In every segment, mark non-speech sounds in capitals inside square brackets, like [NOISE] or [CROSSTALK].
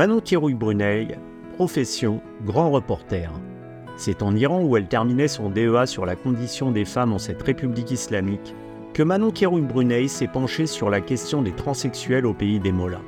Manon Kirouille-Brunei, profession grand reporter. C'est en Iran où elle terminait son DEA sur la condition des femmes en cette république islamique que Manon Kirouille-Brunei s'est penchée sur la question des transsexuels au pays des Mollahs.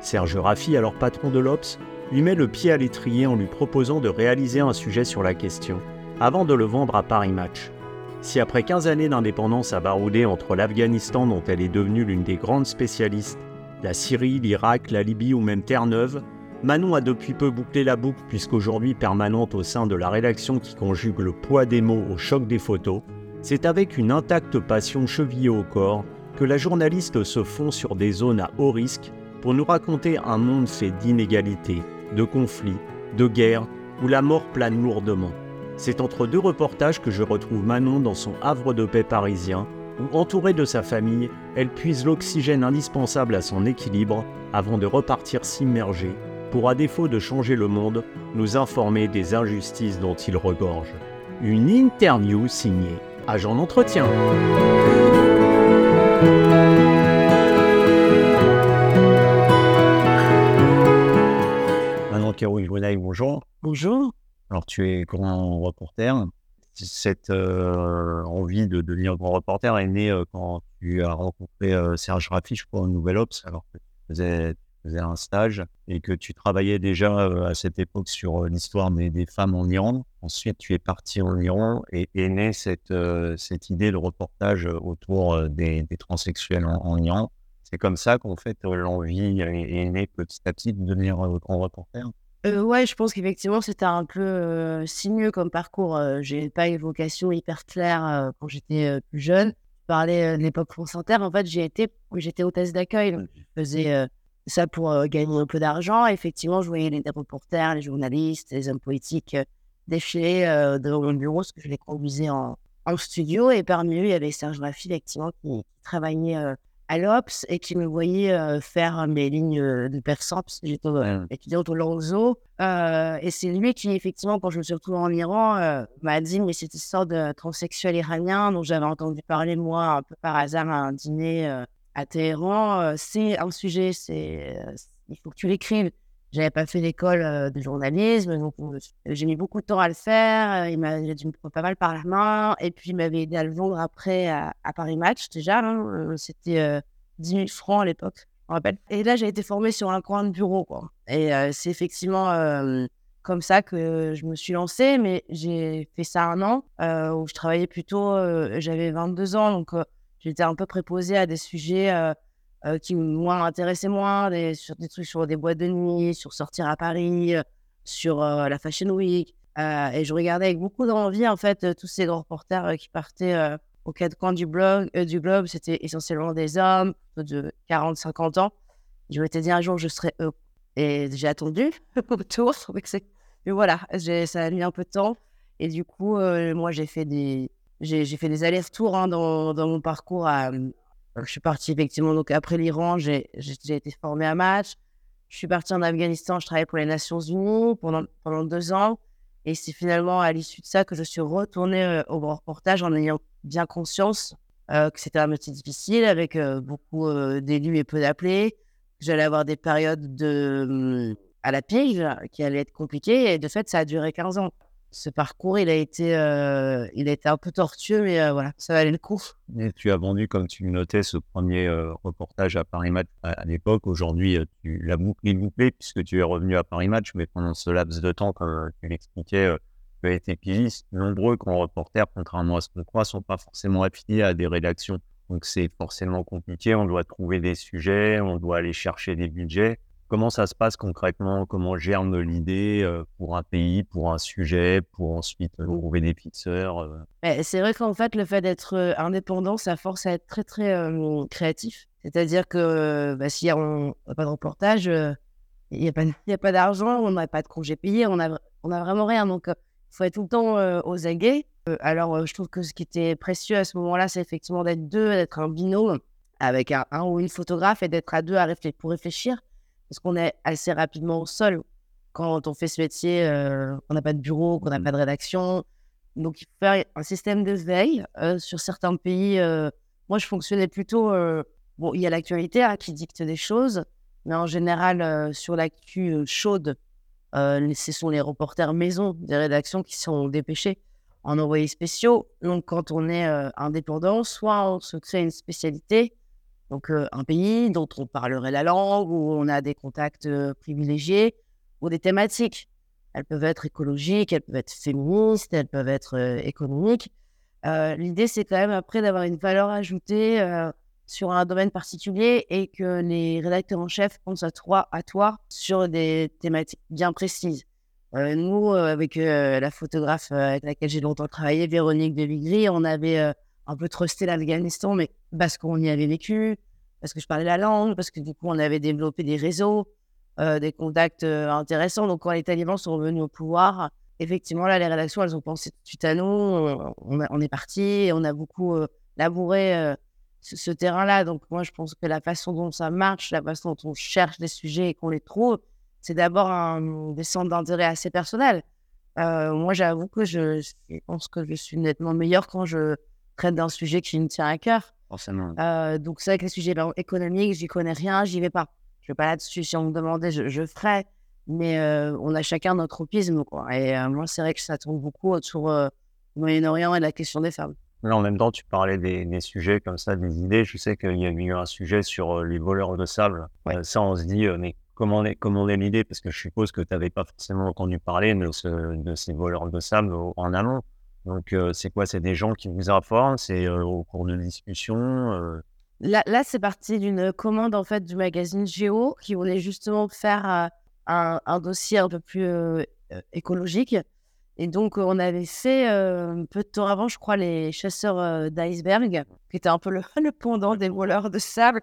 Serge Raffi, alors patron de l'Obs, lui met le pied à l'étrier en lui proposant de réaliser un sujet sur la question, avant de le vendre à Paris Match. Si après 15 années d'indépendance à barouder entre l'Afghanistan dont elle est devenue l'une des grandes spécialistes, la Syrie, l'Irak, la Libye ou même Terre-Neuve, Manon a depuis peu bouclé la boucle puisqu'aujourd'hui permanente au sein de la rédaction qui conjugue le poids des mots au choc des photos, c'est avec une intacte passion chevillée au corps que la journaliste se fond sur des zones à haut risque pour nous raconter un monde fait d'inégalités, de conflits, de guerres, où la mort plane lourdement. C'est entre deux reportages que je retrouve Manon dans son havre de paix parisien, où entourée de sa famille, elle puise l'oxygène indispensable à son équilibre avant de repartir s'immerger pour, à défaut de changer le monde, nous informer des injustices dont il regorge. Une interview signée Agent d'entretien. Manon Kérouille bonjour. Bonjour. Alors, tu es grand reporter. Cette euh, envie de devenir grand reporter est née euh, quand tu as rencontré euh, Serge Raffi, je crois, au Nouvel Ops, alors que tu faisais, un stage et que tu travaillais déjà à cette époque sur l'histoire des, femmes en Iran. Ensuite, tu es parti en Iran et est née cette, cette idée de reportage autour des, transsexuels en, Iran. C'est comme ça qu'en fait, l'envie est, née petit à petit de devenir grand reporter. Euh, ouais, je pense qu'effectivement, c'était un peu euh, sinueux comme parcours. Euh, j'ai pas une vocation hyper claire quand j'étais plus jeune. Je parlais de l'époque France Inter. En fait, j'ai été, j'étais hôtesse d'accueil. je faisais ça pour gagner un peu d'argent. Effectivement, je voyais les reporters, les journalistes, les hommes politiques défiler devant mon bureau, parce que je les conduisais en, en studio. Et parmi eux, il y avait Serge Raffi, effectivement, qui travaillait à l'Ops et qui me voyait euh, faire mes lignes euh, de persan, parce que j'étais étudiante au Lanzo. Euh, et c'est lui qui, effectivement, quand je me suis retrouvée en Iran, m'a dit Mais cette histoire de transsexuel iranien dont j'avais entendu parler, moi, un peu par hasard à un dîner à Téhéran, c'est un sujet, c'est il faut que tu l'écrives. J'avais pas fait l'école euh, de journalisme, donc euh, j'ai mis beaucoup de temps à le faire. Euh, il m'a dû me prendre pas mal par la main. Et puis, il m'avait aidé à le vendre après à, Paris Match, déjà. Hein, c'était 10 000 francs à l'époque, me rappelle. Et là, j'ai été formée sur un coin de bureau, quoi. Et c'est effectivement comme ça que je me suis lancée, mais j'ai fait ça un an où je travaillais plutôt, j'avais 22 ans, donc j'étais un peu préposée à des sujets euh, qui m'ont intéressé moins, sur des trucs sur des boîtes de nuit, sur sortir à Paris, euh, sur euh, la Fashion Week. et je regardais avec beaucoup d'envie, en fait, tous ces grands reporters qui partaient aux quatre coins du, blog, du globe. C'était essentiellement des hommes de 40-50 ans. Je m'étais dit un jour, je serai eux. Et j'ai attendu [LAUGHS] autour. Mais voilà, ça a mis un peu de temps. Et du coup, moi, j'ai fait des, j'ai fait des allers-retours hein, dans, mon parcours à, je suis parti effectivement, donc après l'Iran, j'ai été formé à match. Je suis parti en Afghanistan, je travaillais pour les Nations Unies pendant, deux ans. Et c'est finalement à l'issue de ça que je suis retourné euh, au reportage en ayant bien conscience euh, que c'était un métier difficile avec euh, beaucoup d'élus et peu d'appelés. J'allais avoir des périodes de, hum, à la pige qui allaient être compliquées. Et de fait, ça a duré 15 ans ce parcours, il a été, euh, il un peu tortueux, mais euh, voilà, ça valait le coup. Et tu as vendu, comme tu notais, ce premier euh, reportage à Paris Match à, l'époque. Aujourd'hui, tu l'as bouclé, bouclé, puisque tu es revenu à Paris Match, mais pendant ce laps de temps, comme tu l'expliquais, tu as été pigiste. Nombreux grands reporters, contrairement à ce qu'on croit, sont pas forcément affiliés à des rédactions. Donc c'est forcément compliqué, on doit trouver des sujets, on doit aller chercher des budgets. Comment ça se passe concrètement? Comment germe l'idée pour un pays, pour un sujet, pour ensuite euh, mmh. trouver des fixeurs bah, C'est vrai qu'en fait, le fait d'être indépendant, ça force à être très, très créatif. C'est-à-dire que bah, s'il n'y a, pas de reportage, il n'y a pas, d'argent, on n'a pas de congé payé, on n'a on a vraiment rien. Donc, il faut être tout le temps aux aguets. alors, je trouve que ce qui était précieux à ce moment-là, c'est effectivement d'être deux, d'être un binôme avec un, un, ou une photographe et d'être à deux à réfléchir, pour réfléchir parce qu'on est assez rapidement au sol quand on fait ce métier, euh, on n'a pas de bureau, qu'on n'a mmh. pas de rédaction. Donc, il faut faire un système de veille euh, sur certains pays. Euh, moi, je fonctionnais plutôt. bon, il y a l'actualité hein, qui dicte des choses, Mais en général, sur l'actu chaude, ce sont les reporters maison des rédactions qui sont dépêchés en envoyés spéciaux. Donc, quand on est indépendant, soit on se crée une spécialité, donc un pays dont on parlerait la langue, où on a des contacts privilégiés, ou des thématiques. Elles peuvent être écologiques, elles peuvent être féministes, elles peuvent être économiques. L'idée, c'est quand même après d'avoir une valeur ajoutée sur un domaine particulier et que les rédacteurs en chef pensent à toi, à toi sur des thématiques bien précises. Nous, avec la photographe avec laquelle j'ai longtemps travaillé, Véronique de Vigry, on avait un peu trusté l'Afghanistan, mais parce qu'on y avait vécu, parce que je parlais la langue, parce que du coup, on avait développé des réseaux, des contacts intéressants. Donc, quand les talibans sont revenus au pouvoir, effectivement, là, les rédactions, elles ont pensé tout de suite à nous. On, on est parti, on a beaucoup labouré ce, terrain-là. Donc, moi, je pense que la façon dont ça marche, la façon dont on cherche des sujets et qu'on les trouve, c'est d'abord un, des centres d'intérêt assez personnels. Euh, moi, j'avoue que je, pense que je suis nettement meilleur quand je traite d'un sujet qui me tient à cœur. Forcément. Euh, donc, c'est vrai que les sujets économiques, j'y connais rien, j'y vais pas. Je vais pas là-dessus. Si on me demandait, je, je ferais. Mais euh, on a chacun notre tropisme. Quoi. Et moi, c'est vrai que ça tourne beaucoup autour du Moyen-Orient et de la question des femmes. Là, en même temps, tu parlais des, sujets comme ça, des idées. Je sais qu'il y a eu un sujet sur euh, les voleurs de sable. Euh, ça, on se dit, euh, mais comment est, comment est l'idée Parce que je suppose que tu n'avais pas forcément entendu parler de, ces voleurs de sable en amont. Donc, c'est quoi? C'est des gens qui vous informent C'est au cours de discussions Là, là c'est parti d'une commande en fait du magazine Géo qui voulait justement faire un, un, dossier un peu plus écologique. Et donc, on avait fait un peu de temps avant, je crois, les chasseurs d'iceberg, qui étaient un peu le, [LAUGHS] le, pendant des voleurs de sable.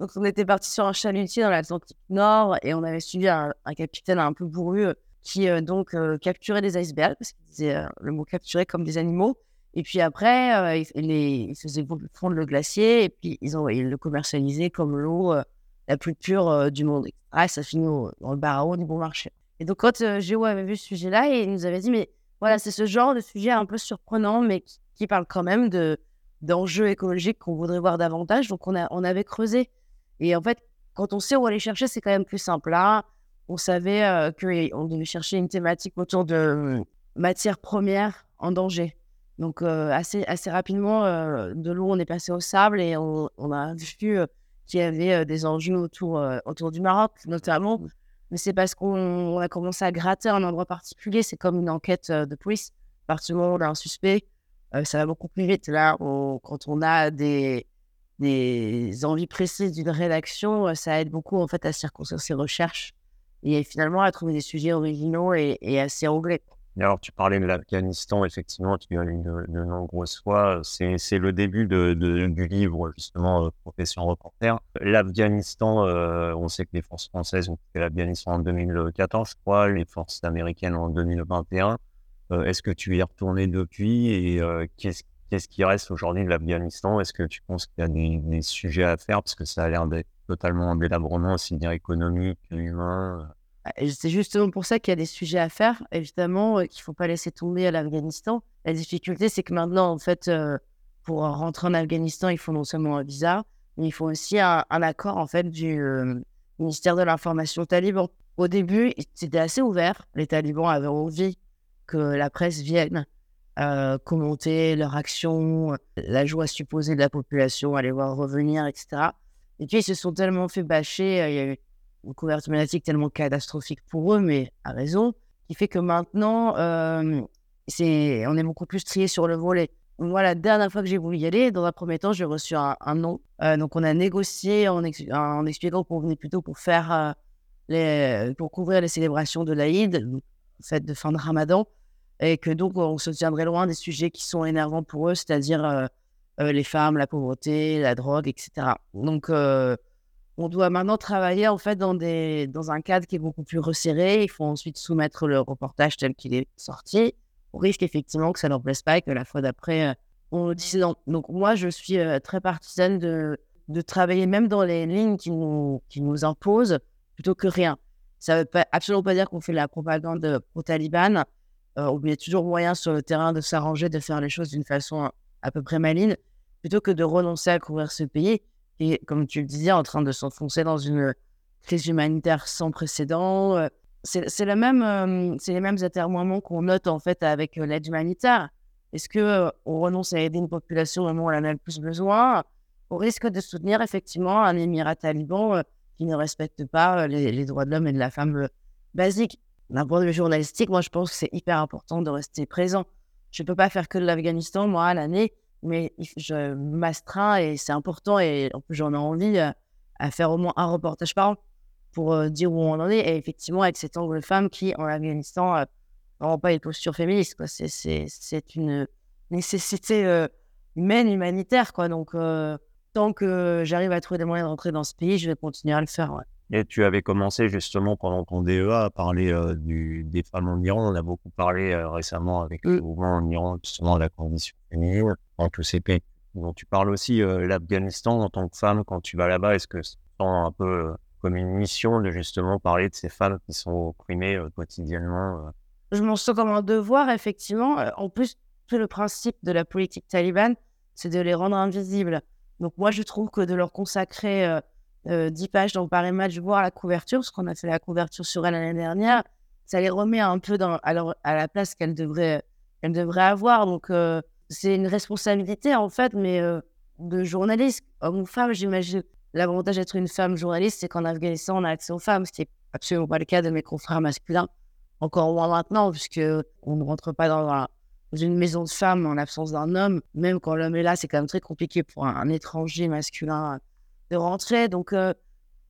Donc, on était parti sur un chalutier dans l'Atlantique Nord et on avait suivi un, capitaine un peu bourru qui donc capturait des icebergs, parce qu'il disait le mot capturer comme des animaux. Et puis après, il, les, faisaient fondre le glacier et puis ils, ont, ils le commercialisaient comme l'eau la plus pure du monde. Ah, ça finit dans le bar du bon marché. Et donc, quand euh, Géo avait vu ce sujet-là, il nous avait dit, mais voilà, c'est ce genre de sujet un peu surprenant, mais qui, parle quand même de, d'enjeux écologiques qu'on voudrait voir davantage. Donc, on, a, on avait creusé. Et en fait, quand on sait où aller chercher, c'est quand même plus simple. Là, on savait euh, qu'on devait chercher une thématique autour de euh, matières premières en danger. Donc, assez, assez rapidement, de l'eau, on est passé au sable et on, on a vu qu'il y avait des enjeux autour, autour du Maroc, notamment mais c'est parce qu'on a commencé à gratter un endroit particulier. C'est comme une enquête euh, de police. À partir du moment où on a un suspect, euh, ça va beaucoup plus vite. Là, quand on a des, des envies précises d'une rédaction, euh, ça aide beaucoup en fait à circonscrire ses recherches et finalement à trouver des sujets originaux et, assez anglais alors, tu parlais de l'Afghanistan, effectivement, tu as eu de, de nombreuses fois. C'est le début de, du livre, justement, euh, Profession reporter. L'Afghanistan, euh, on sait que les forces françaises ont fait l'Afghanistan en 2014, je crois, les forces américaines en 2021. Euh, est-ce que tu y es retourné depuis et qu'est-ce qui reste aujourd'hui de l'Afghanistan? Est-ce que tu penses qu'il y a des, sujets à faire? Parce que ça a l'air d'être totalement délabrement, aussi bien économique, humain. Bah, c'est justement pour ça qu'il y a des sujets à faire, évidemment, euh, qu'il ne faut pas laisser tomber à l'Afghanistan. La difficulté, c'est que maintenant, en fait, euh, pour rentrer en Afghanistan, il faut non seulement un visa, mais il faut aussi un, accord, en fait, du euh, ministère de l'Information taliban. Au début, c'était assez ouvert. Les talibans avaient envie que la presse vienne commenter leur action, la joie supposée de la population, aller voir revenir, etc. Et puis, ils se sont tellement fait bâcher. Une couverture médiatique tellement catastrophique pour eux, mais à raison, qui fait que maintenant, euh, on est beaucoup plus trié sur le volet. Moi, la dernière fois que j'ai voulu y aller, dans un premier temps, j'ai reçu un, nom. Euh, donc, on a négocié en, expliquant qu'on venait plutôt pour faire euh, les, pour couvrir les célébrations de l'Aïd, fête de fin de Ramadan, et que donc on se tiendrait loin des sujets qui sont énervants pour eux, c'est-à-dire les femmes, la pauvreté, la drogue, etc. Donc, on doit maintenant travailler en fait dans, des, dans un cadre qui est beaucoup plus resserré. Il faut ensuite soumettre le reportage tel qu'il est sorti. On risque effectivement que ça ne plaise pas et que la fois d'après, euh, on le dissident. Donc moi, je suis euh, très partisane de, de travailler même dans les lignes qui nous, qui nous imposent plutôt que rien. Ça ne veut pas, absolument pas dire qu'on fait de la propagande pro-Taliban. Euh, on a toujours moyen sur le terrain de s'arranger, de faire les choses d'une façon à peu près maligne, plutôt que de renoncer à couvrir ce pays et comme tu le disais, en train de s'enfoncer dans une crise humanitaire sans précédent. C'est la même, c'est les mêmes atermoiements qu'on note en fait avec l'aide humanitaire. Est-ce que on renonce à aider une population au moment où elle en a le plus besoin au risque de soutenir effectivement un émirat taliban qui ne respecte pas les, les droits de l'homme et de la femme basiques d'un point de vue journalistique, moi, je pense que c'est hyper important de rester présent. Je ne peux pas faire que de l'Afghanistan, moi, à l'année, mais je m'astreins et c'est important et en plus, j'en ai envie euh, à faire au moins un reportage par an pour euh, dire où on en est. Et effectivement, avec cet angle femme qui, en Afghanistan, euh, pas une posture féministe. C'est une nécessité humaine, humanitaire. Quoi. Donc, tant que j'arrive à trouver des moyens de rentrer dans ce pays, je vais continuer à le faire. Et tu avais commencé justement pendant ton DEA à parler euh, du, des femmes en Iran. On a beaucoup parlé euh, récemment avec le mouvement en Iran, justement, la condition féminine dans tous ces pays. Donc, tu parles aussi euh, l'Afghanistan en tant que femme. Quand tu vas là-bas, est-ce que c'est un peu comme une mission de justement parler de ces femmes qui sont opprimées quotidiennement Je m'en sens comme un devoir, effectivement. En plus, tout le principe de la politique talibane, c'est de les rendre invisibles. Donc, moi, je trouve que de leur consacrer 10 euh, pages dans Paris Match, voir la couverture, parce qu'on a fait la couverture sur elle l'année dernière, ça les remet un peu dans, à, à la place qu'elle devrait, avoir. Donc, euh, c'est une responsabilité, en fait, mais euh, de journaliste, homme ou femme, j'imagine. L'avantage d'être une femme journaliste, c'est qu'en Afghanistan, on a accès aux femmes, ce qui n'est absolument pas le cas de mes confrères masculins, encore moins maintenant, puisque on ne rentre pas dans, une maison de femmes en l'absence d'un homme. Même quand l'homme est là, c'est quand même très compliqué pour un étranger masculin de rentrer. Donc, euh,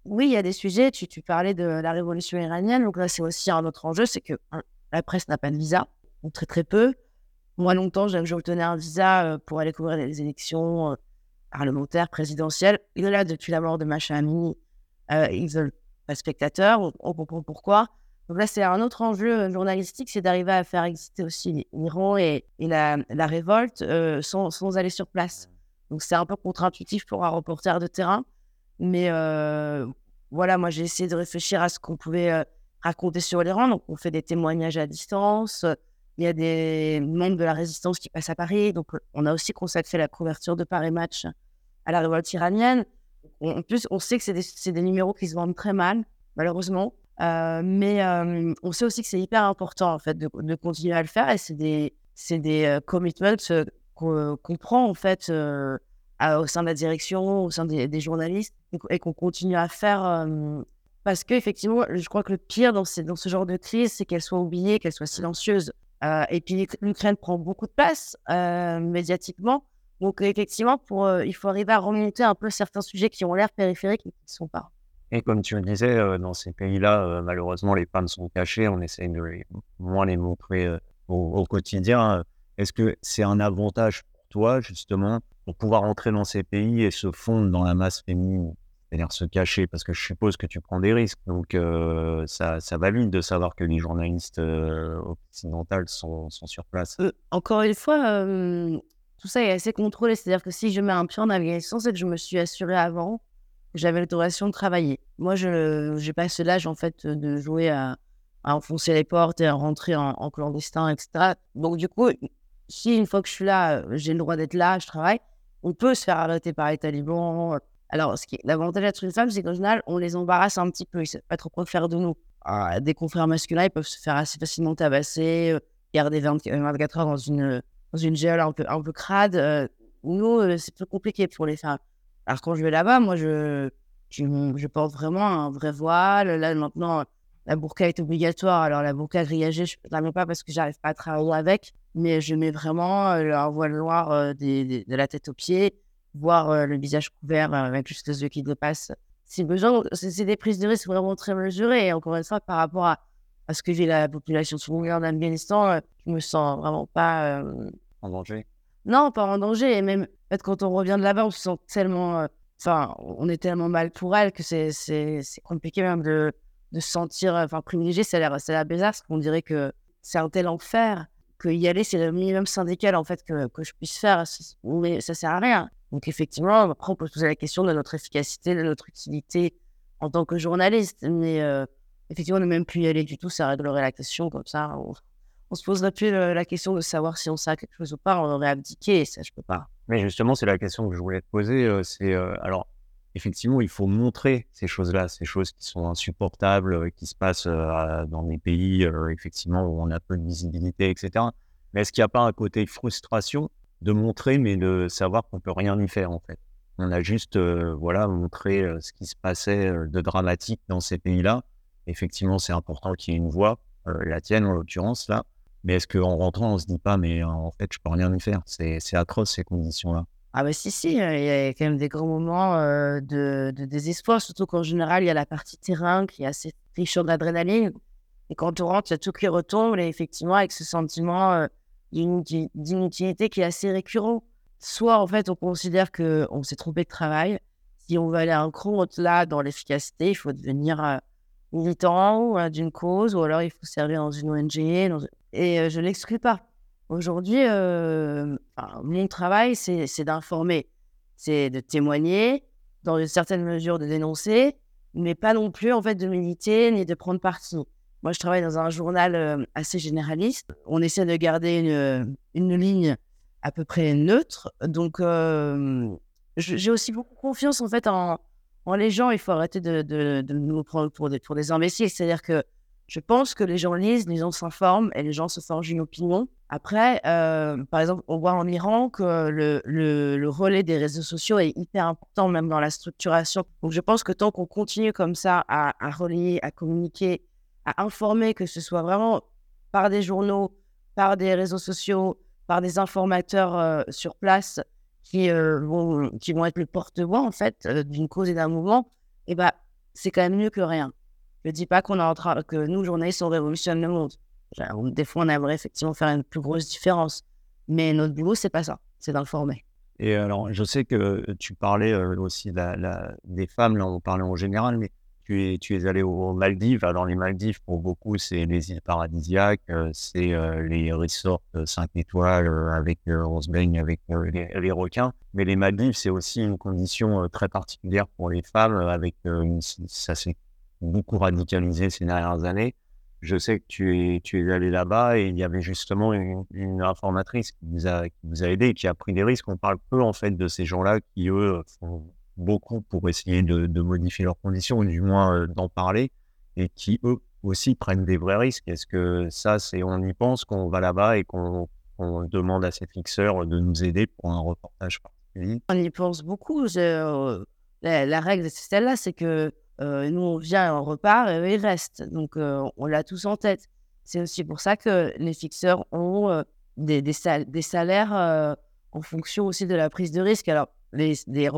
oui, il y a des sujets. Tu, tu, parlais de la révolution iranienne. Donc là, c'est aussi un autre enjeu, c'est que la presse n'a pas de visa, ou très très peu. Moi, longtemps, j'obtenais un visa euh, pour aller couvrir les élections euh, parlementaires, présidentielles. Et là, depuis la mort de Macha Amini, ils veulent pas spectateurs. On, comprend pourquoi. Donc là, c'est un autre enjeu journalistique, c'est d'arriver à faire exister aussi l'Iran et, et la, la, révolte sans, sans, aller sur place. Donc c'est un peu contre-intuitif pour un reporter de terrain. Mais voilà, moi j'ai essayé de réfléchir à ce qu'on pouvait raconter sur l'Iran. Donc on fait des témoignages à distance. Il y a des membres de la résistance qui passent à Paris. Donc on a aussi consacré la couverture de Paris Match à la révolte iranienne. En plus, on sait que c'est des, des, numéros qui se vendent très mal, malheureusement. Mais on sait aussi que c'est hyper important en fait de, de, continuer à le faire et c'est des, des commitments qu'on prend en fait euh, au sein de la direction, au sein des, journalistes, et, qu'on continue à faire. Euh, parce qu'effectivement, je crois que le pire dans, ce genre de crise, c'est qu'elle soit oubliée, qu'elle soit silencieuse. Euh, et puis l'Ukraine prend beaucoup de place médiatiquement. Donc effectivement, pour, il faut arriver à remonter un peu certains sujets qui ont l'air périphériques et qui ne sont pas. Et comme tu le disais, dans ces pays-là, malheureusement, les femmes sont cachées. On essaie de moins les montrer au, quotidien. Est-ce que c'est un avantage pour toi, justement, pour pouvoir entrer dans ces pays et se fondre dans la masse féminine c'est-à-dire se cacher, parce que je suppose que tu prends des risques. Donc, euh, ça, ça valide de savoir que les journalistes euh, occidentaux sont, sont, sur place. Euh, encore une fois, tout ça est assez contrôlé. C'est-à-dire que si je mets un pied en Afghanistan, c'est que je me suis assuré avant que j'avais l'autorisation de travailler. Moi, je n'ai pas ce l'âge, en fait, de jouer à, à, enfoncer les portes et à rentrer en, en clandestin, etc. Donc, du coup, si une fois que je suis là, euh, j'ai le droit d'être là, je travaille, on peut se faire arrêter par les talibans. Alors, ce qui l'avantage d'être une femme, c'est qu'en général, on les embarrasse un petit peu. Ils ne savent pas trop quoi faire de nous. Ah, des confrères masculins, ils peuvent se faire assez facilement tabasser, euh, garder 24 heures dans une, dans une géole un peu, un peu crade. nous, euh, c'est plus compliqué pour les femmes. Alors, quand je vais là-bas, moi, je, je, je, porte vraiment un vrai voile. Là, maintenant, la burqa est obligatoire. Alors, la burqa grillagée, je ne la mets pas parce que j'arrive pas à travailler avec. Mais je mets vraiment euh, un voile noir euh, de la tête aux pieds, voir euh, le visage couvert avec juste les yeux qui dépassent. Si besoin, c'est des prises de risque vraiment très mesurées. Et encore une fois, par rapport à, à ce que vit la population secondaire en Afghanistan, je me sens vraiment pas. En danger Non, pas en danger. Et même, en fait, quand on revient de là-bas, on se sent tellement. Enfin, on est tellement mal pour elle que c'est compliqué même de de se sentir enfin, privilégié, ça a l'air bizarre, parce qu'on dirait que c'est un tel enfer que y aller, c'est le minimum syndical en fait que, que je puisse faire, mais ça sert à rien. Donc effectivement, après, on peut se poser la question de notre efficacité, de notre utilité en tant que journaliste, mais euh, effectivement, ne même plus y aller du tout, ça réglerait la question comme ça. On, on se poserait plus la question de savoir si on sait quelque chose ou pas, on aurait abdiqué, ça, je peux pas. Mais justement, c'est la question que je voulais te poser. Euh, c'est euh, alors effectivement, il faut montrer ces choses-là, ces choses qui sont insupportables, qui se passent dans des pays, effectivement, où on a peu de visibilité, etc. Mais est-ce qu'il n'y a pas un côté frustration de montrer, mais de savoir qu'on peut rien y faire, en fait? On a juste, voilà, montré ce qui se passait de dramatique dans ces pays-là. Effectivement, c'est important qu'il y ait une voix, la tienne en l'occurrence, là. Mais est-ce qu'en rentrant, on se dit pas, mais en fait, je peux rien y faire? C'est atroce, ces conditions-là. Ah bah si, si, il y a quand même des grands moments de, désespoir, surtout qu'en général, il y a la partie terrain qui est assez riche en adrénaline. Et quand on rentre, il y a tout qui retombe, et effectivement, avec ce sentiment d'inutilité qui est assez récurrent. Soit, en fait, on considère qu'on s'est trompé de travail. Si on veut aller un cran au-delà dans l'efficacité, il faut devenir militant d'une cause, ou alors il faut servir dans une ONG. Et je ne l'exclus pas. Aujourd'hui, euh, mon travail, c'est d'informer, c'est de témoigner, dans une certaine mesure de dénoncer, mais pas non plus en fait de militer ni de prendre parti. Moi, je travaille dans un journal euh, assez généraliste. On essaie de garder une, une ligne à peu près neutre. Donc, euh, j'ai aussi beaucoup confiance en fait en, les gens. Il faut arrêter de, de, de nous prendre pour des, pour des imbéciles. C'est-à-dire que je pense que les gens lisent, les gens s'informent et les gens se forgent une opinion. Après, euh, par exemple, on voit en Iran que le, le, relais des réseaux sociaux est hyper important, même dans la structuration. Donc, je pense que tant qu'on continue comme ça à, à relayer, à communiquer, à informer, que ce soit vraiment par des journaux, par des réseaux sociaux, par des informateurs euh, sur place qui, euh, vont, qui vont être le porte-voix, en fait, d'une cause et d'un mouvement, eh ben, c'est quand même mieux que rien. Je dis pas qu'on en train, que nous, journalistes, on révolutionne le monde. Des fois, on aimerait effectivement faire une plus grosse différence. Mais notre boulot, c'est pas ça. C'est d'informer. Et alors, je sais que tu parlais euh, aussi des femmes, là, on parlait en général, mais tu es, tu es allé aux Maldives. Alors, les Maldives, pour beaucoup, c'est les îles paradisiaques, euh, c'est euh, les resorts 5 étoiles avec, on se baigne avec les, requins. Mais les Maldives, c'est aussi une condition très particulière pour les femmes, avec, ça s'est beaucoup radicalisé ces dernières années je sais que tu es, tu es allé là-bas et il y avait justement une, informatrice qui vous, a, qui vous a aidé et qui a pris des risques. On parle peu en fait de ces gens-là qui, eux, font beaucoup pour essayer de, modifier leurs conditions, ou du moins euh, d'en parler, et qui, eux, aussi prennent des vrais risques. Est-ce que ça, c'est on y pense qu'on va là-bas et qu'on demande à ces fixeurs de nous aider pour un reportage particulier? On y pense beaucoup. Euh, la, la, règle, c'est celle-là, c'est que nous, on vient, on repart et eux, ils restent. Donc, on l'a tous en tête. C'est aussi pour ça que les fixeurs ont euh, des, des, salaires en fonction aussi de la prise de risque. Alors, les, les,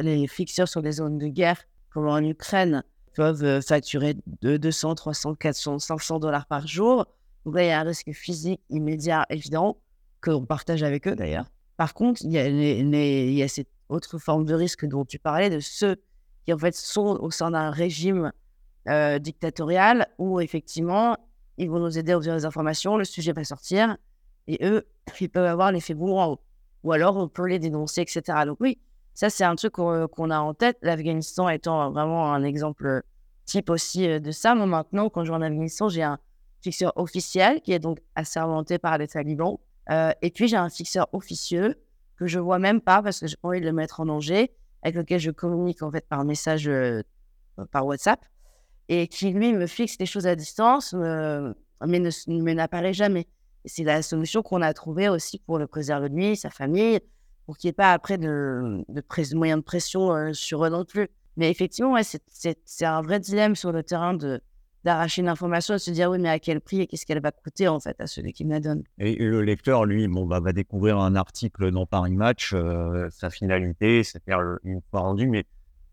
les fixeurs sur des zones de guerre, comme en Ukraine, peuvent facturer de 200, 300, 400, 500 dollars par jour. Donc là, il y a un risque physique immédiat, évident, qu'on partage avec eux d'ailleurs. Par contre, il y, a il y a cette autre forme de risque dont tu parlais, de ceux qui en fait sont au sein d'un régime euh, dictatorial où effectivement ils vont nous aider à obtenir des informations, le sujet va sortir et eux [CLEARS THROAT] ils peuvent avoir l'effet boomerang ou alors on peut les dénoncer, etc. Donc oui, ça c'est un truc qu'on a en tête. L'Afghanistan étant vraiment un exemple type aussi euh, de ça. Moi maintenant, quand je vais en Afghanistan, j'ai un fixeur officiel qui est donc assermenté par les talibans. Euh, et puis j'ai un fixeur officieux que je vois même pas parce que j'ai envie de le mettre en danger avec lequel je communique en fait par message euh, par WhatsApp et qui lui me fixe des choses à distance, mais ne n'apparaît jamais. C'est la solution qu'on a trouvée aussi pour le préserver lui, sa famille, pour qu'il n'y ait pas après de, de moyens de pression euh, sur eux non plus. Mais effectivement, ouais, c'est un vrai dilemme sur le terrain de, d'arracher une information et se dire oui mais à quel prix et qu'est-ce qu'elle va coûter en fait à celui qui me la donne. Et, le lecteur lui bon bah, va découvrir un article dans Paris Match, euh, sa finalité, c'est-à-dire une fois rendu, mais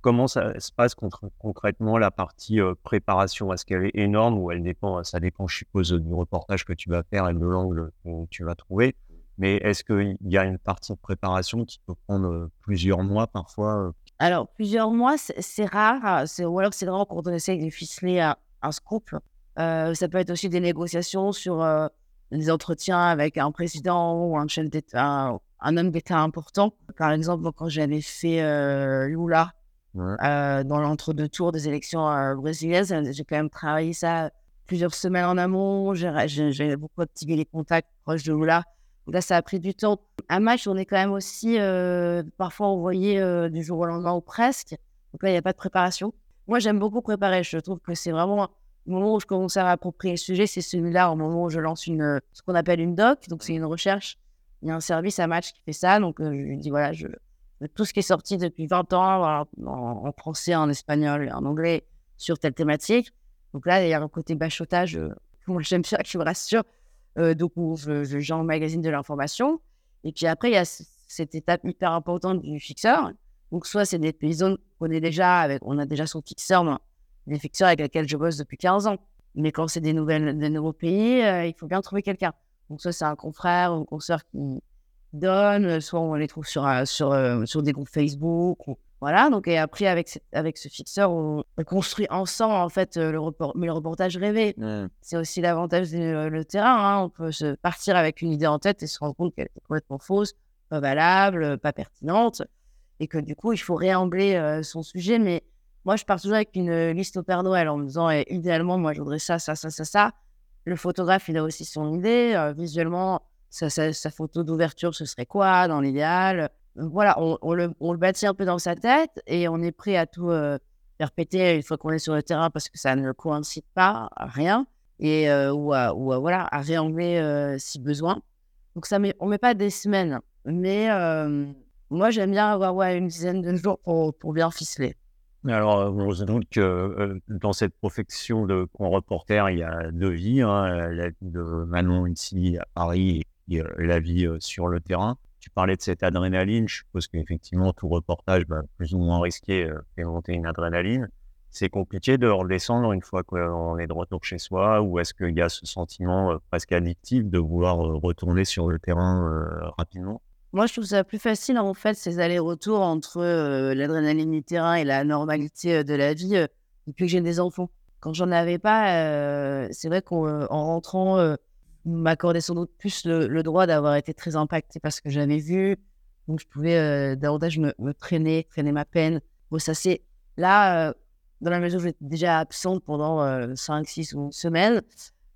comment ça se passe concrètement la partie euh, préparation? Est-ce qu'elle est énorme ou elle dépend Ça dépend je suppose du reportage que tu vas faire et de l'angle que tu vas trouver. Mais est-ce qu'il y a une partie de préparation qui peut prendre euh, plusieurs mois parfois alors, plusieurs mois, c'est rare. Ou alors, c'est vraiment quand on essaie de ficeler à, un scoop. Euh, ça peut être aussi des négociations sur euh, des entretiens avec un président ou un, chef un, un homme d'État important. Par exemple, quand j'avais fait euh, Lula dans l'entre-deux tours des élections brésiliennes, j'ai quand même travaillé ça plusieurs semaines en amont. J'ai beaucoup activé les contacts proches de Lula. là, ça a pris du temps. À match, on est quand même aussi parfois envoyé du jour au lendemain ou presque. Donc là, il n'y a pas de préparation. Moi, j'aime beaucoup préparer. Je trouve que c'est vraiment le moment où je commence à m'approprier le sujet, c'est celui-là, au moment où je lance une, ce qu'on appelle une doc. Donc, c'est une recherche. Il y a un service à match qui fait ça. Donc, euh, je lui dis, voilà, je, tout ce qui est sorti depuis 20 ans en, français, en espagnol et en anglais sur telle thématique. Donc là, il y a un côté bachotage, euh, [LAUGHS] moi j'aime bien, qui me rassure. Euh, donc, je, je, j'emmagasine de l'information. Et puis après, il y a cette étape hyper importante du fixeur. Donc, soit c'est des zones qu'on est déjà avec, on a déjà son fixeur, des fixeurs avec lesquels je bosse depuis 15 ans. Mais quand c'est des, nouvelles, des nouveaux pays, euh, il faut bien trouver quelqu'un. Donc, soit c'est un confrère ou une consoeur qui donne, soit on les trouve sur, sur, euh, sur des groupes Facebook. voilà. Donc, et après, avec, avec ce fixeur, on, construit ensemble, en fait, le, report, mais le reportage rêvé. C'est aussi l'avantage du terrain. Hein. On peut se partir avec une idée en tête et se rendre compte qu'elle est complètement fausse pas valable, pas pertinente, et que du coup, il faut réembler euh, son sujet. Mais moi, je pars toujours avec une euh, liste au Père Noël en me disant, eh, idéalement, moi, je voudrais ça, ça, ça, ça, ça. Le photographe, il a aussi son idée. Euh, visuellement, sa, sa, photo d'ouverture, ce serait quoi dans l'idéal? Voilà, on, le, on, le, bâtit un peu dans sa tête et on est prêt à tout péter une fois qu'on est sur le terrain parce que ça ne coïncide pas à rien et ou, à, ou voilà, à réangler si besoin. Donc, ça met, on ne met pas des semaines mais moi, j'aime bien avoir une dizaine de jours pour, bien ficeler. Alors, on se doute que dans cette profession de reporter, il y a deux vies. Hein, la vie de Manon ici à Paris et la vie sur le terrain. Tu parlais de cette adrénaline. Je suppose qu'effectivement, tout reportage, bah, plus ou moins risqué, fait monter une adrénaline. C'est compliqué de redescendre une fois qu'on est de retour chez soi ou est-ce qu'il y a ce sentiment presque addictif de vouloir retourner sur le terrain rapidement? Moi, je trouve ça plus facile, en fait, ces allers-retours entre l'adrénaline du terrain et la normalité de la vie depuis que j'ai des enfants. Quand j'en avais pas, c'est vrai qu'en rentrant, m'accordait sans doute plus le, droit d'avoir été très impacté parce que j'avais vu. Donc, je pouvais davantage me, traîner, traîner ma peine. Bon, ça, c'est là, dans la mesure où j'étais déjà absente pendant 5, 6 ou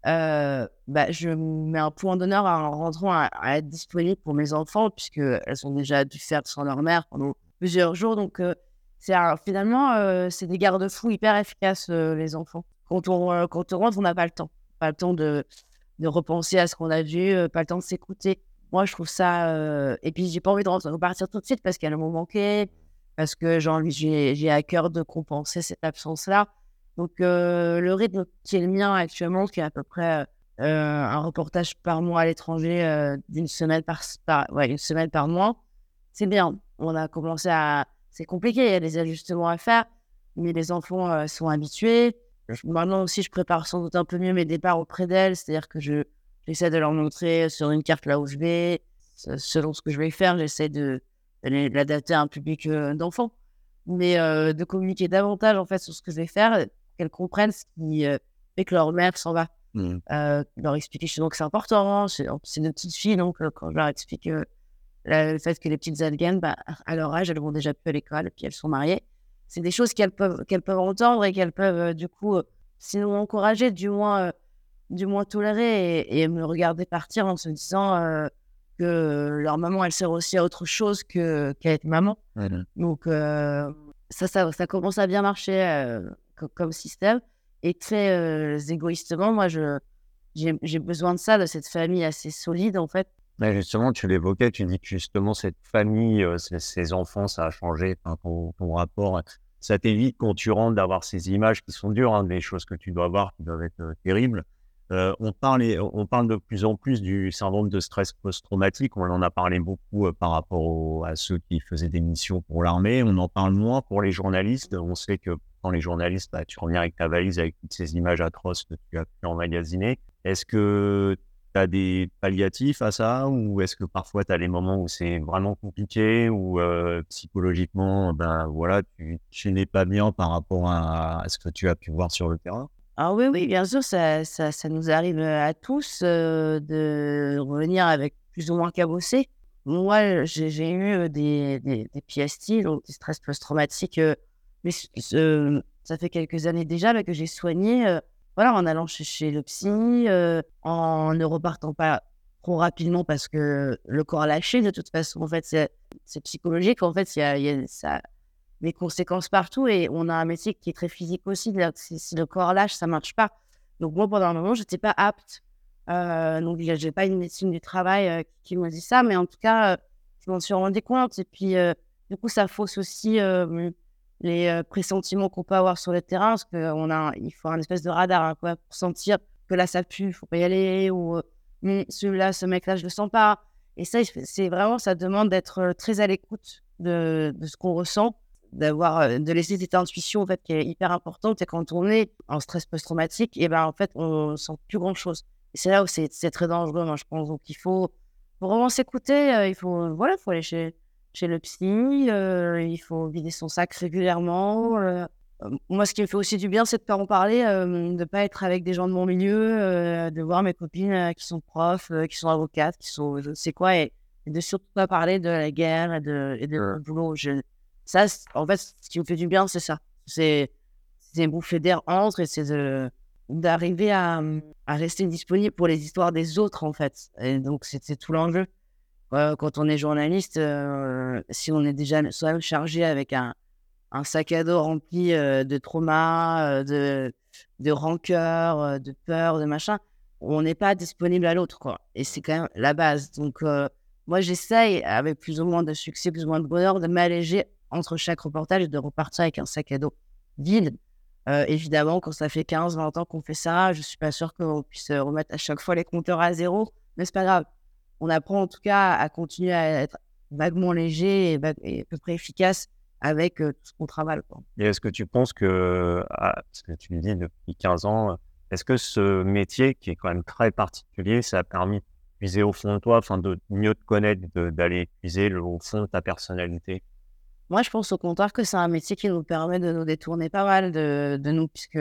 euh, bah, je mets un point d'honneur en rentrant à, être disponible pour mes enfants, puisqu'elles ont déjà dû faire sans leur mère pendant plusieurs jours. Donc, euh, c'est finalement, euh, c'est des garde-fous hyper efficaces, les enfants. Quand on, quand on rentre, on n'a pas le temps. Pas le temps de, de repenser à ce qu'on a vu, pas le temps de s'écouter. Moi, je trouve ça. et puis, j'ai pas envie de repartir tout de suite parce qu'elles m'ont manqué, parce que j'ai à cœur de compenser cette absence-là. Donc, le rythme qui est le mien actuellement, qui est à peu près un reportage par mois à l'étranger d'une semaine par, ouais, une semaine par mois, c'est bien. On a commencé à. C'est compliqué, il y a des ajustements à faire, mais les enfants sont habitués. Maintenant aussi, je prépare sans doute un peu mieux mes départs auprès d'elles, c'est-à-dire que je, j'essaie de leur montrer sur une carte là où je vais, selon ce que je vais faire, j'essaie de, de l'adapter à un public d'enfants, mais de communiquer davantage en fait sur ce que je vais faire qu'elles comprennent ce qui euh, fait que leur mère s'en va. Mmh. Euh, leur expliquer donc que c'est important, c'est une petite fille, donc euh, quand je leur explique le fait que les petites Algènes, bah, à leur âge, elles vont déjà plus à l'école, puis elles sont mariées. C'est des choses qu'elles peuvent, qu'elles peuvent entendre et qu'elles peuvent, du coup, sinon encourager, du moins, du moins tolérer et, me regarder partir en se disant que leur maman, elle sert aussi à autre chose qu'à être maman. Donc, ça, ça, ça, commence à bien marcher comme système. Et très euh, égoïstement, moi, je, j'ai besoin de ça, de cette famille assez solide, en fait. justement, tu l'évoquais, tu dis que justement, cette famille, euh, ces, enfants, ça a changé ton, rapport. Ça t'évite quand tu rentres d'avoir ces images qui sont dures, hein, des choses que tu dois voir qui doivent être euh, terribles. on, parle, on parle de plus en plus du syndrome de stress post-traumatique. On en a parlé beaucoup par rapport à ceux qui faisaient des missions pour l'armée. On en parle moins pour les journalistes. On sait que les journalistes, bah, tu reviens avec ta valise avec toutes ces images atroces que tu as pu emmagasiner. Est-ce que tu as des palliatifs à ça ou est-ce que parfois tu as des moments où c'est vraiment compliqué ou euh, psychologiquement, ben voilà, tu, n'es pas bien par rapport à, ce que tu as pu voir sur le terrain? Ah oui, oui, bien sûr, ça, ça, nous arrive à tous euh, de revenir avec plus ou moins cabossé. Moi, j'ai eu des, des, des PST, donc des stress post-traumatiques mais ça fait quelques années déjà que j'ai soigné euh, voilà, en allant chez, le psy, euh, en ne repartant pas trop rapidement parce que le corps a lâché. De toute façon, en fait, c'est psychologique. En fait, il y a, ça, des conséquences partout et on a un métier qui est très physique aussi. Si, si le corps lâche, ça marche pas. Donc moi, pendant un moment, je n'étais pas apte. Euh, donc j'ai pas une médecine du travail qui m'a dit ça, mais en tout cas, je m'en suis rendu compte. Et puis, du coup, ça fausse aussi les pressentiments qu'on peut avoir sur le terrain, parce qu'on a, il faut un espèce de radar hein, quoi, pour sentir que là, ça pue, faut pas y aller, ou celui-là, ce mec-là, je le sens pas. Et ça, c'est vraiment, ça demande d'être très à l'écoute de, de, ce qu'on ressent, d'avoir, de laisser cette intuition en fait qui est hyper importante. Et quand on est en stress post-traumatique, et ben en fait, on sent plus grand-chose. C'est là où c'est très dangereux, moi, je pense. Donc, il faut, vraiment s'écouter. il faut, voilà, faut aller chez, chez le psy. il faut vider son sac régulièrement. moi, ce qui me fait aussi du bien, c'est de ne pas en parler, de ne pas être avec des gens de mon milieu, de voir mes copines qui sont profs, qui sont avocates, qui sont je ne sais quoi, et, de surtout pas parler de la guerre et de, et de boulot. Je, ça, en fait, ce qui me fait du bien, c'est ça. C'est une bouffée d'air entre et c'est d'arriver à, à, rester disponible pour les histoires des autres, en fait. Et donc, c'est tout l'enjeu. Quand on est journaliste, euh, si on est déjà soi-même chargé avec un, sac à dos rempli euh, de traumas, euh, de, de rancœur, de peur, de machin, on n'est pas disponible à l'autre, quoi. Et c'est quand même la base. Donc, moi, j'essaye, avec plus ou moins de succès, plus ou moins de bonheur, de m'alléger entre chaque reportage et de repartir avec un sac à dos vide. Évidemment, quand ça fait 15-20 ans qu'on fait ça, je ne suis pas sûre qu'on puisse remettre à chaque fois les compteurs à zéro, mais c'est pas grave. On apprend en tout cas à continuer à être vaguement léger et, à peu près efficace avec euh, tout ce qu'on travaille. Et est-ce que tu penses que, ah, ce que tu me dis depuis 15 ans, est-ce que ce métier qui est quand même très particulier, ça a permis de puiser au fond de toi, enfin de mieux te connaître, d'aller puiser au fond de ta personnalité? Moi, je pense au contraire que c'est un métier qui nous permet de nous détourner pas mal de, de nous, puisque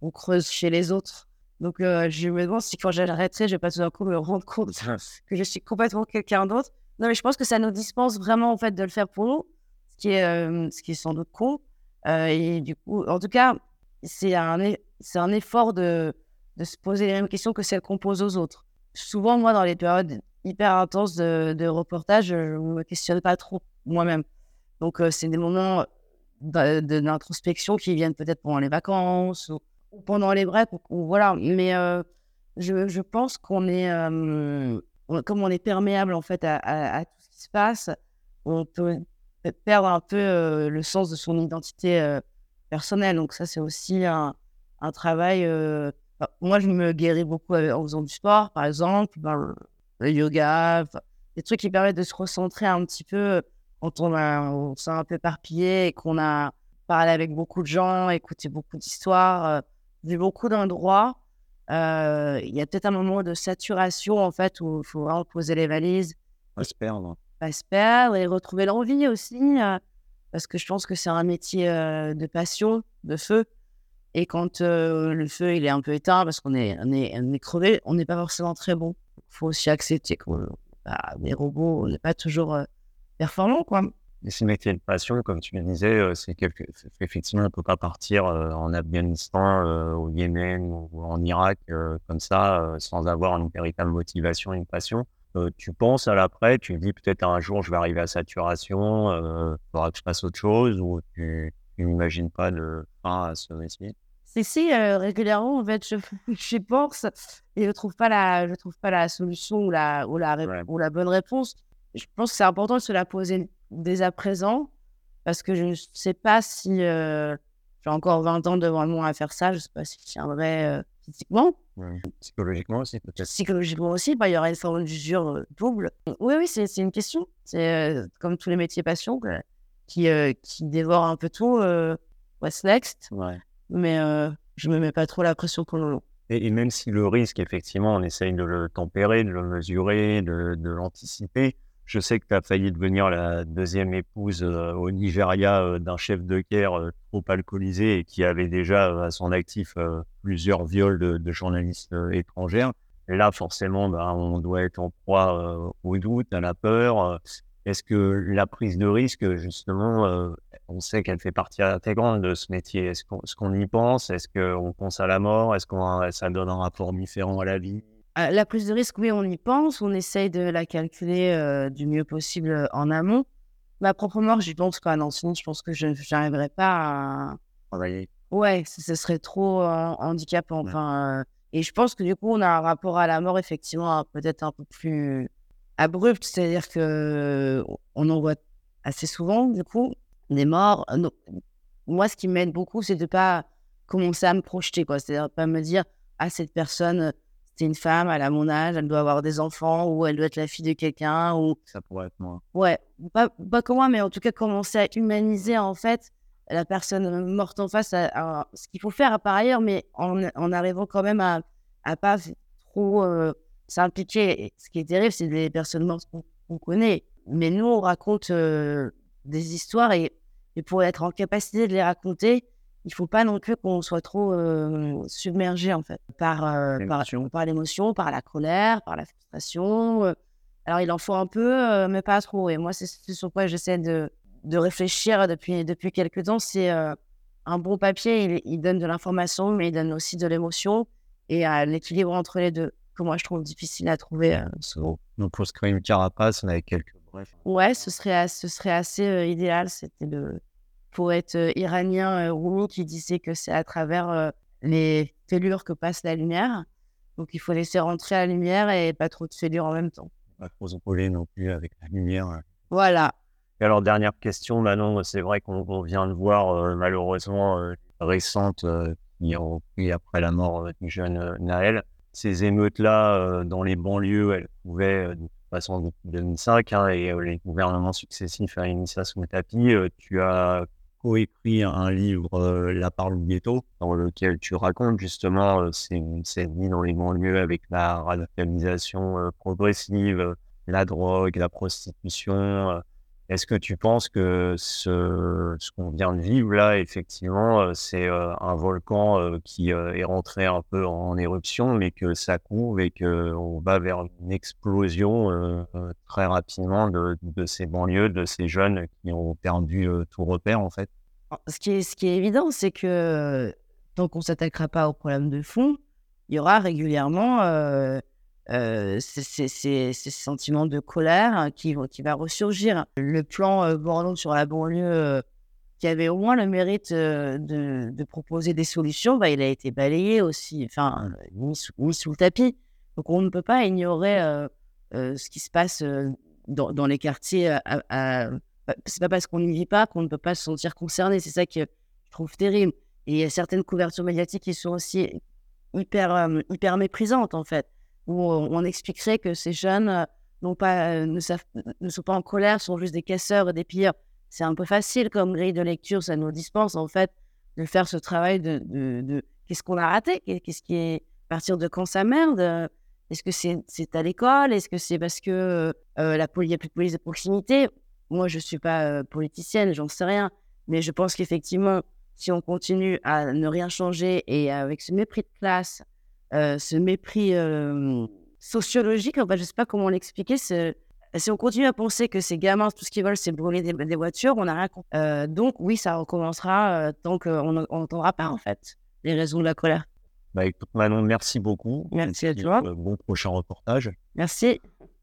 on creuse chez les autres. Donc, euh, je me demande si quand j'arrêterai, je vais pas tout d'un coup me rendre compte [LAUGHS] que je suis complètement quelqu'un d'autre. Non, mais je pense que ça nous dispense vraiment en fait de le faire pour nous, ce qui est, euh, ce qui est sans doute con. Euh, et du coup, en tout cas, c'est un, c'est un effort de, de se poser les mêmes questions que celles qu'on pose aux autres. Souvent, moi, dans les périodes hyper intenses de, de reportage, je ne me questionne pas trop moi-même. Donc, c'est des moments d'introspection qui viennent peut-être pendant les vacances ou, pendant les breaks. Ou, voilà. Mais je, je, pense qu'on est, comme on est perméable en fait à, tout ce qui se passe, on peut perdre un peu le sens de son identité personnelle. Donc, ça, c'est aussi un, un travail. moi, je me guéris beaucoup en faisant du sport, par exemple, ben, le yoga, des trucs qui permettent de se recentrer un petit peu quand on, s'est un peu éparpillé et qu'on a parlé avec beaucoup de gens, écouté beaucoup d'histoires, euh, vu beaucoup d'endroits, euh, il y a peut-être un moment de saturation en fait où il faut vraiment poser les valises. Pas se perdre. Pas se perdre et retrouver l'envie aussi, euh, parce que je pense que c'est un métier de passion, de feu. Et quand le feu il est un peu éteint parce qu'on est, on est, on est crevé, on n'est pas forcément très bon. Il faut aussi accepter qu'on bah, des robots, on n'est pas toujours performant, quoi. Et ce métier de passion, comme tu le disais, euh, c'est quelque... effectivement, on ne peut pas partir euh, en Afghanistan, euh, au Yémen ou en Irak comme ça, sans avoir une véritable motivation, une passion. tu penses à l'après, tu dis peut-être un jour je vais arriver à saturation, il faudra que je fasse autre chose, ou tu n'imagines pas de fin à ce métier Si, si, régulièrement, en fait, je, [LAUGHS] je pense et je ne trouve, pas la, je trouve pas la solution ou la, ou la, ou la bonne réponse. Je pense que c'est important de se la poser dès à présent parce que je ne sais pas si euh, j'ai encore 20 ans devant moi à faire ça. Je ne sais pas si je tiendrai euh, physiquement. Psychologiquement aussi, peut-être. Psychologiquement aussi, bah, il y aurait une forme d'usure euh, double. Oui, oui, c'est une question. C'est comme tous les métiers passion qui, qui dévorent un peu tout. what's next Mais je ne me mets pas trop la pression pour le long. Et, même si le risque, effectivement, on essaye de le tempérer, de le mesurer, de, de l'anticiper, je sais que tu as failli devenir la deuxième épouse euh, au Nigeria euh, d'un chef de guerre euh, trop alcoolisé et qui avait déjà à son actif plusieurs viols de, journalistes étrangères. Là, forcément, bah, on doit être en proie au doute, à la peur. Est-ce que la prise de risque, justement, on sait qu'elle fait partie intégrante de ce métier Est-ce qu'on y pense? Est-ce qu'on pense à la mort? Est-ce que ça donne un rapport différent à la vie? Ah, la prise de risque, oui, on y pense. On essaye de la calculer euh, du mieux possible euh, en amont. ma propre mort, j'y pense pas. Non, sinon, je pense que je n'arriverais pas à. Travailler. Ouais, ce, ce serait trop euh, handicapant. Enfin, euh, et je pense que du coup, on a un rapport à la mort, effectivement, peut-être un peu plus abrupt. C'est-à-dire que on en voit assez souvent, du coup, des morts. Euh, moi, ce qui m'aide beaucoup, c'est de pas commencer à me projeter, quoi. C'est-à-dire pas me dire, ah, cette personne, c'est une femme, elle a mon âge, elle doit avoir des enfants, ou elle doit être la fille de quelqu'un, ou... Ça pourrait être moi. Ouais, pas, pas comme moi, mais en tout cas, commencer à humaniser, en fait, la personne morte en face, à, ce qu'il faut faire par ailleurs, mais en, en, arrivant quand même à, à pas trop euh, s'impliquer. Ce qui est terrible, c'est les personnes mortes qu'on connaît. Mais nous, on raconte euh, des histoires et, et, pour être en capacité de les raconter, il faut pas non plus qu'on soit trop euh, submergé en fait par euh, l'émotion. par, l'émotion, par la colère, par la frustration. Alors il en faut un peu, mais pas trop. Et moi, c'est sur quoi j'essaie de, de, réfléchir depuis depuis quelques temps. C'est un bon papier, il, donne de l'information, mais il donne aussi de l'émotion et l'équilibre entre les deux que moi je trouve difficile à trouver souvent. Donc pour se créer une carapace, on avait quelques. Ouais, ce serait ce serait assez idéal. C'était le poète iranien Rumi qui disait que c'est à travers les fêlures que passe la lumière. Donc il faut laisser rentrer la lumière et pas trop de fêlures en même temps. Pas trop s'empoler non plus avec la lumière. Voilà. Et alors, dernière question, Manon, c'est vrai qu'on vient de voir malheureusement récente qui ont pris après la mort du jeune Naël. Ces émeutes-là dans les banlieues, elles pouvaient, de toute façon, depuis 2005, hein, et les gouvernements successifs ont mis ça sous le tapis. tu as coécrit un livre, La parole du ghetto, dans lequel tu racontes justement cette vie dans les banlieues avec la radicalisation progressive, la drogue, la prostitution. Est-ce que tu penses que ce, qu'on vient de vivre là, effectivement, c'est un volcan qui est rentré un peu en éruption, mais que ça couvre et qu'on va vers une explosion très rapidement de, ces banlieues, de ces jeunes qui ont perdu tout repère, en fait? Ce qui est, évident, c'est que tant qu'on ne s'attaquera pas au problème de fond, il y aura régulièrement euh, ces, sentiments de colère qui, qui va ressurgir. Le plan euh, sur la banlieue, euh, qui avait au moins le mérite de, de, proposer des solutions, bah, il a été balayé aussi, enfin, mis sous, sous, le tapis. Donc on ne peut pas ignorer ce qui se passe dans, dans les quartiers. À, c'est pas parce qu'on n'y vit pas qu'on ne peut pas se sentir concerné. C'est ça que je trouve terrible. Et il y a certaines couvertures médiatiques qui sont aussi hyper, hyper méprisantes, en fait où on, expliquerait que ces jeunes euh, n'ont pas, euh, ne, savent, ne sont pas en colère, sont juste des casseurs et des pilleurs. C'est un peu facile comme grille de lecture, ça nous dispense en fait de faire ce travail de, de, qu'est-ce qu'on a raté, qu'est-ce qui est, à partir de quand ça merde, est-ce que c'est à l'école, est-ce que c'est parce que euh, la il n'y a plus de police de proximité? Moi, je ne suis pas politicienne, j'en sais rien, mais je pense qu'effectivement, si on continue à ne rien changer et avec ce mépris de classe, euh, ce mépris sociologique, enfin, je ne sais pas comment l'expliquer. Si on continue à penser que ces gamins, tout ce qu'ils veulent, c'est brûler des, voitures, on n'a rien compris. Euh, donc, oui, ça recommencera euh, tant qu'on n'entendra pas, en fait, les raisons de la colère. Bah, écoute, Manon, merci beaucoup. Merci à toi. bon prochain reportage. Merci.